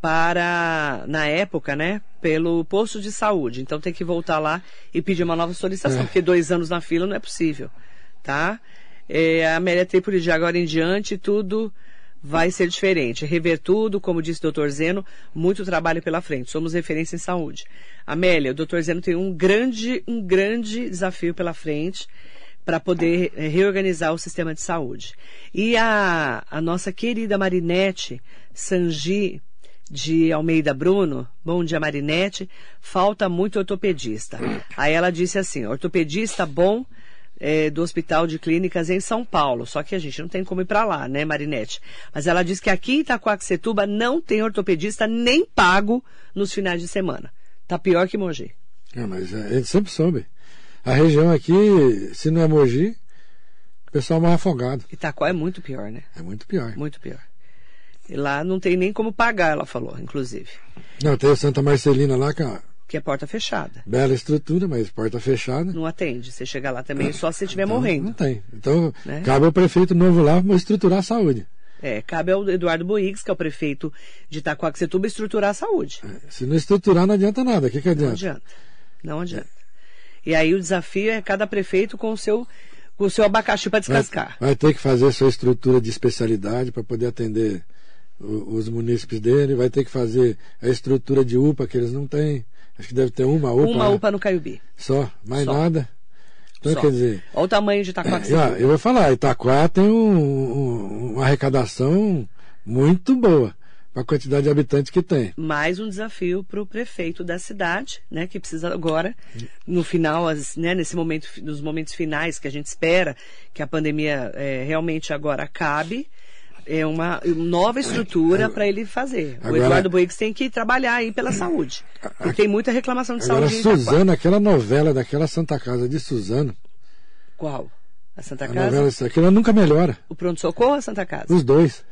para, na época, né, pelo posto de saúde. Então tem que voltar lá e pedir uma nova solicitação, é. porque dois anos na fila não é possível, tá? É, a Amélia Trípoli de agora em diante, tudo vai ser diferente. Rever tudo, como disse o doutor Zeno, muito trabalho pela frente. Somos referência em saúde. Amélia, o doutor Zeno tem um grande, um grande desafio pela frente para poder reorganizar o sistema de saúde. E a, a nossa querida Marinete Sanji de Almeida Bruno, bom dia Marinete, falta muito ortopedista. Aí ela disse assim, ortopedista bom, é, do Hospital de Clínicas em São Paulo. Só que a gente não tem como ir para lá, né, Marinete? Mas ela diz que aqui em Itacoaxetuba não tem ortopedista nem pago nos finais de semana. Tá pior que Mogi. É, mas a gente sempre soube. A região aqui, se não é Mogi, o pessoal é mais afogado. Itaquá é muito pior, né? É muito pior. Muito pior. E lá não tem nem como pagar, ela falou, inclusive. Não, tem a Santa Marcelina lá, que que é porta fechada. Bela estrutura, mas porta fechada. Não atende. Você chega lá também só se estiver então, morrendo. Não tem. Então, né? cabe ao prefeito novo lá estruturar a saúde. É, cabe ao Eduardo Boix, que é o prefeito de Itacoaxetuba, estruturar a saúde. É, se não estruturar, não adianta nada. O que, que adianta? Não adianta. Não adianta. E aí o desafio é cada prefeito com o seu, com o seu abacaxi para descascar. Vai, vai, ter que fazer a sua estrutura de especialidade para poder atender o, os munícipes dele, vai ter que fazer a estrutura de UPA que eles não têm. Acho que deve ter uma UPA. Uma UPA no Caiubi. Só, mais Só. nada. Então, Só. quer dizer. Olha o tamanho de Itaquá que é, Eu vou falar, Itaquá tem um, um, uma arrecadação muito boa para a quantidade de habitantes que tem. Mais um desafio para o prefeito da cidade, né, que precisa agora, no final, as, né, nesse momento, nos momentos finais que a gente espera que a pandemia é, realmente agora acabe, É uma nova estrutura para ele fazer. Agora- o Eduardo Boix tem que trabalhar aí pela saúde. Porque tem muita reclamação de Agora, saúde. Suzano, aquela novela daquela Santa Casa de Suzano, Qual? A Santa a Casa? novela, aquilo nunca melhora. O pronto-socorro ou a Santa Casa? Os dois.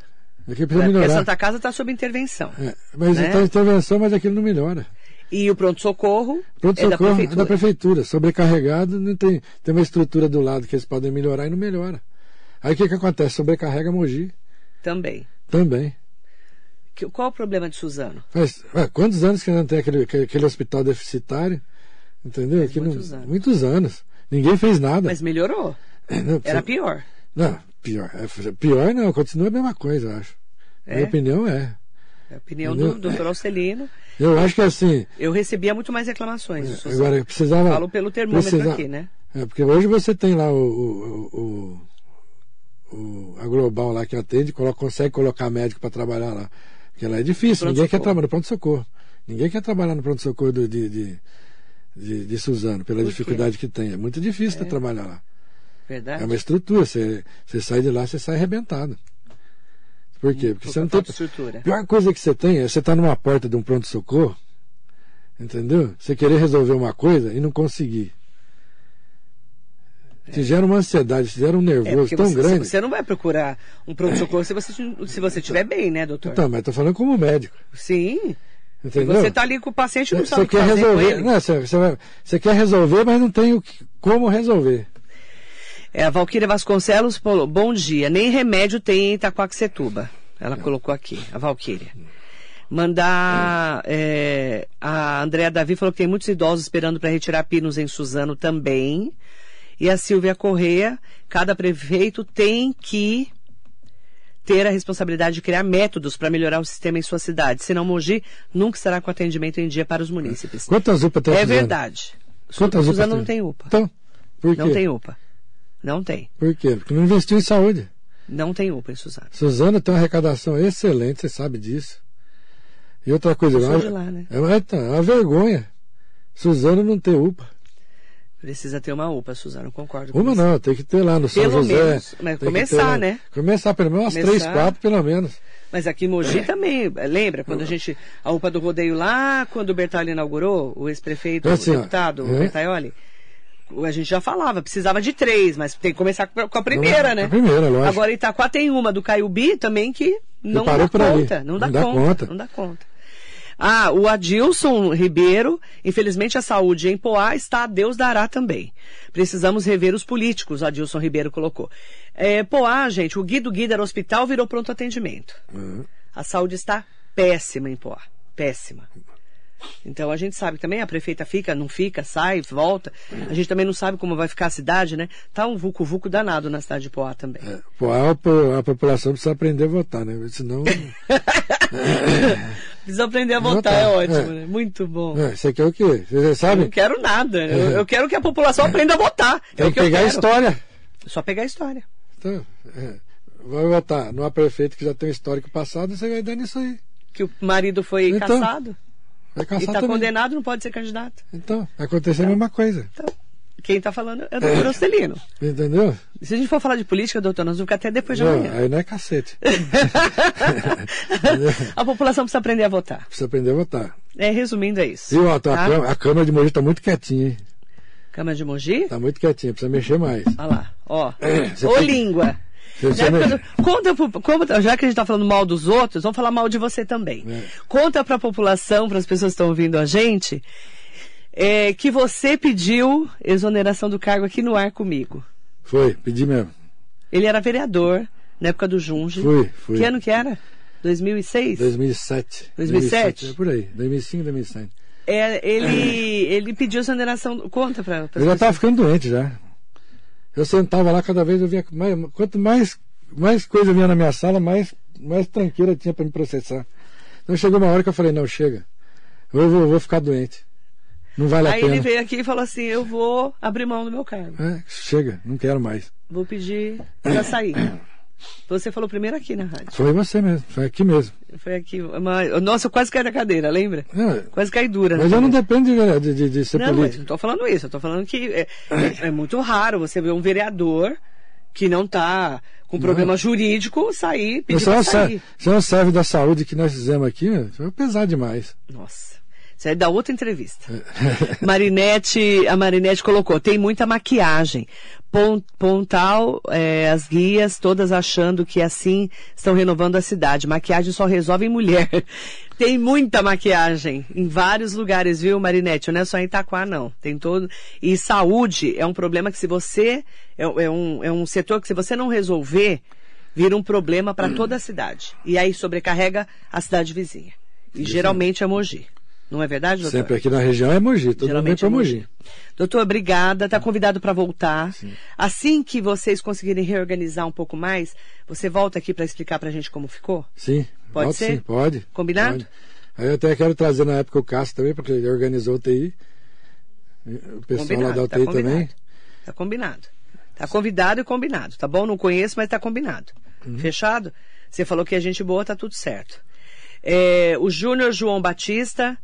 Aqui precisa É, porque a melhorar. Santa Casa está sob intervenção. É, mas né? está intervenção, mas aquilo não melhora. E o pronto-socorro Pronto é da socorro prefeitura. é da prefeitura. Sobrecarregado, não tem, tem uma estrutura do lado que eles podem melhorar e não melhora. Aí o que, que acontece? Sobrecarrega Mogi Também. também. Que- Qual o problema de Suzano? Ué, quantos anos que não tem aquele, aquele, hospital deficitário? Entendeu? Não- muitos anos. muitos anos. Ninguém fez nada. Mas melhorou. Não, Era pior. Não, pior. É, Pior não, continua a mesma coisa, eu acho. É? Minha opinião é. É a opinião do Entendeu? doutor Alcelino. Eu acho que assim, Eu recebia muito mais reclamações agora precisava. Falo pelo termômetro aqui, né? É, porque hoje você tem lá o, o, o, o- a Global lá que atende, coloca, consegue colocar médico para trabalhar lá. Porque lá é difícil, ninguém quer trabalhar no pronto-socorro. Ninguém quer trabalhar no pronto-socorro de, de, de, de Suzano, pela Por quê? dificuldade que tem. É muito difícil trabalhar lá. Verdade? É uma estrutura, você, você sai de lá, você sai arrebentado. Por quê? Porque Por você não tem. estrutura. A pior coisa que você tem é você estar numa porta de um pronto-socorro, entendeu? Você querer resolver uma coisa e não conseguir. Te gera uma ansiedade, te gera um É, nervoso porque tão você, grande. você não vai procurar um pronto-socorro se você se você estiver bem, né, doutor? Então, mas tô falando como médico, Sim. Entendeu? você tá ali com o paciente e não sabe Você o que quer resolver, não, você, você vai- você quer resolver, mas não tem o que- como resolver. É, a Valquíria Vasconcelos falou, bom dia, nem remédio tem em Itacoaxetuba. Ela colocou aqui, a Valquíria. Mandar, é, a Andréa Davi falou que tem muitos idosos esperando para retirar pinos em Suzano também. E a Silvia Correia, cada prefeito tem que ter a responsabilidade de criar métodos para melhorar o sistema em sua cidade. Senão Mogi nunca estará com atendimento em dia para os munícipes. Quantas UPA tem É Suzano? verdade. Quantas UPA tem? não tem UPA. Então, por quê? Não tem UPA. Não tem. Por quê? Porque não investiu em saúde. Não tem UPA em Suzano. Suzano tem uma arrecadação excelente, você sabe disso. E outra coisa, é de lá, né? é uma, então, é uma vergonha. Suzano não ter UPA. Precisa ter uma UPA, Suzano, concordo com Uma você. não, tem que ter lá no São Pelo José. menos, mas começar, ter né? Começar pelo menos umas Começar. três, quatro, pelo menos. Mas aqui em Mogi também, lembra quando a gente, a UPA do rodeio lá, quando o Bertaioli inaugurou, o ex-prefeito, É assim, o deputado, é. Bertaioli, a gente já falava, precisava de três, mas tem que começar com a primeira, Com né? a primeira, lógico. Agora Itaquá tem uma do Caiubi também que não dá conta, não dá, Não dá conta, conta. não dá conta. Ah, o Adilson Ribeiro, infelizmente a saúde em Poá está a Deus dará também. Precisamos rever os políticos, o Adilson Ribeiro colocou. É, Poá, gente, o Guido Guida era hospital, virou pronto atendimento. Uhum. A saúde está péssima em Poá. Péssima. Então a gente sabe também a prefeita fica, não fica, sai, volta. A gente também não sabe como vai ficar a cidade, né? Tá um vucu-vucu danado na cidade de Poá também. É, pô, a, po- a população precisa aprender a votar, né? Senão. Precisa aprender a votar, Votar, é ótimo, é. né? Muito bom. É, você quer o quê? Você Eu não sabe? quero nada. Eu, eu quero que a população aprenda a votar. É Tem o que pegar a história. Só pegar a história. Então, é, vai votar numa prefeita que já tem um histórico passado, você vai dando isso aí. Que o marido foi Então, caçado Vai e caçar está também. condenado, não pode ser candidato. Então, vai acontecer a mesma coisa. Então, quem está falando é o doutor Ostelino. Entendeu? Se a gente for falar de política, doutor, nós vamos ficar até depois de Não, amanhã. aí não é cacete. a população precisa aprender a votar. Precisa aprender a votar. É, resumindo, é isso. E ó, tá, Tá? a, Câmara, a Câmara de Mogi tá muito quietinha, hein? Câmara de Mogi? Tá muito quietinha, precisa mexer mais. Olha lá, ó. Você Ô tem- língua. Do- conta, pro- conta- já que a gente está falando mal dos outros, vamos falar mal de você também. É. Conta para a população, para as pessoas que estão ouvindo a gente, é, que você pediu exoneração do cargo aqui no ar comigo. Foi, pedi mesmo. Ele era vereador na época do Junge. Fui, fui. Que ano que era? 2006? 2007. 2007? É por aí, 2005, 2007. É, ele, ele pediu exoneração. Conta para Eu já estava ficando doente já. Eu sentava lá, cada vez eu via. Mais, quanto mais, mais coisa vinha na minha sala, mais, mais tranqueira tinha para me processar. Então chegou uma hora que eu falei: não, chega. Eu vou, vou ficar doente. Não vale a Aí pena. ele veio aqui e falou assim: Eu vou abrir mão do meu cargo. É, chega, não quero mais. Vou pedir para sair. Você falou primeiro aqui na rádio. Foi você mesmo, foi aqui mesmo. Foi aqui. Uma... Nossa, eu quase caí da cadeira, lembra? É, Quase caí dura. mas na eu não dependo de, de, de ser Não, mas político. não tô falando isso. Eu tô falando que é, é- é muito raro você ver um vereador que não está com problema jurídico, sair, pedir é um sair. é um serve da saúde que nós fizemos aqui, né? foi pesado demais. Nossa. Isso aí dá outra entrevista. Marinete, a Marinete colocou, tem muita maquiagem. Pon- Pontal, é, as guias, todas achando que assim estão renovando a cidade. Maquiagem só resolve em mulher. Tem muita maquiagem em vários lugares, viu, Marinete? Não é só em Itaquá, não. Tem todo. E saúde é um problema que se você. É, é um, é um setor que se você não resolver, vira um problema para toda a cidade. E aí sobrecarrega a cidade vizinha. E geralmente é Mogi. Não é verdade, doutor? Sempre aqui na região é Mogi, todo mundo para é Mogi. Doutor, obrigada. Está convidado para voltar. Assim que vocês conseguirem reorganizar um pouco mais, você volta aqui para explicar para a gente como ficou? Sim, Pode ser? sim, pode. Combinado? Pode. Aí eu até quero trazer na época o Cássio também, porque ele organizou o TI. O pessoal lá da tá UTI combinado. também. Tá combinado. Tá convidado e combinado, tá bom? Não conheço, mas tá combinado. Uhum. Fechado? Você falou que é gente boa, tá tudo certo. É, o Júnior João Batista.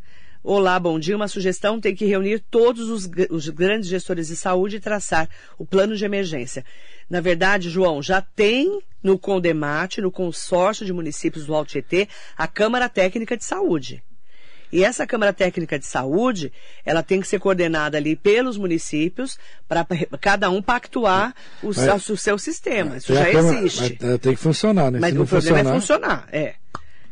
Olá, bom dia. Uma sugestão tem que reunir todos os, os grandes gestores de saúde e traçar o plano de emergência. Na verdade, João, já tem no Condemate, no consórcio de municípios do Alto Tietê, a Câmara Técnica de Saúde. E essa Câmara Técnica de Saúde, ela tem que ser coordenada ali pelos municípios para cada um pactuar o, seu- o seu sistema. Isso Tem já Câmara- existe. mas, eh, tem que funcionar, né? Mas Se o não problema funcionar, é funcionar, é.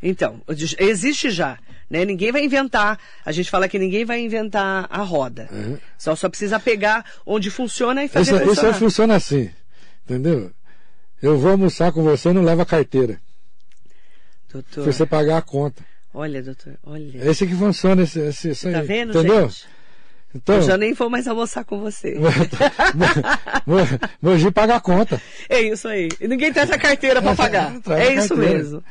Então, existe já, né? Ninguém vai inventar. A gente fala que ninguém vai inventar a roda. É. Só só precisa pegar onde funciona e Isso, fazer isso aí funcionar. funciona assim, entendeu? Eu vou almoçar com você e não leva a carteira. Doutor, Se você pagar a conta. olha, doutor, olha. É esse que funciona, esse, esse, isso aí, Tá vendo, entendeu? gente? Então, Eu já nem vou mais almoçar com você. Mo- Mogi paga a conta. É isso aí. E ninguém traz a carteira para pagar. É isso carteira. mesmo.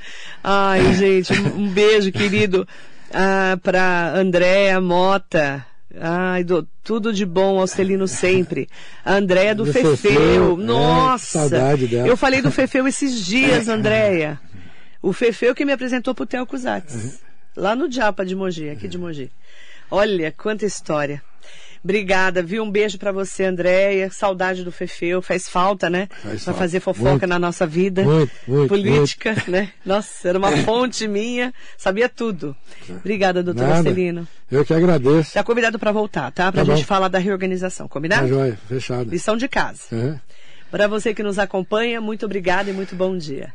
Ai, gente, um um beijo, querido, ah, para Andréa Mota. Ai, do- tudo de bom ao Celino sempre. A Andréia do Do Fefeu. Fefeu, é, Nossa! saudade dela. Eu falei do Fefeu esses dias, Andréia. O Fefeu que me apresentou pro Theo Cusatz. Lá no Japa de Mogi, aqui de Mogi. Olha, quanta história. Obrigada, viu? Um beijo pra você, Andréia. Saudade do Fefeu. Faz falta, né? Faz pra falta. fazer fofoca Muito. na nossa vida. Muito, muito, Política, né? Nossa, era uma fonte minha. Sabia tudo. Obrigada, doutor. Marcelino. Eu que agradeço. Tá convidado pra voltar, tá? Pra Tá gente bom. falar da reorganização, Tá combinado? joia, fechado. Lição de casa. É. Pra você que nos acompanha, muito obrigada e muito bom dia.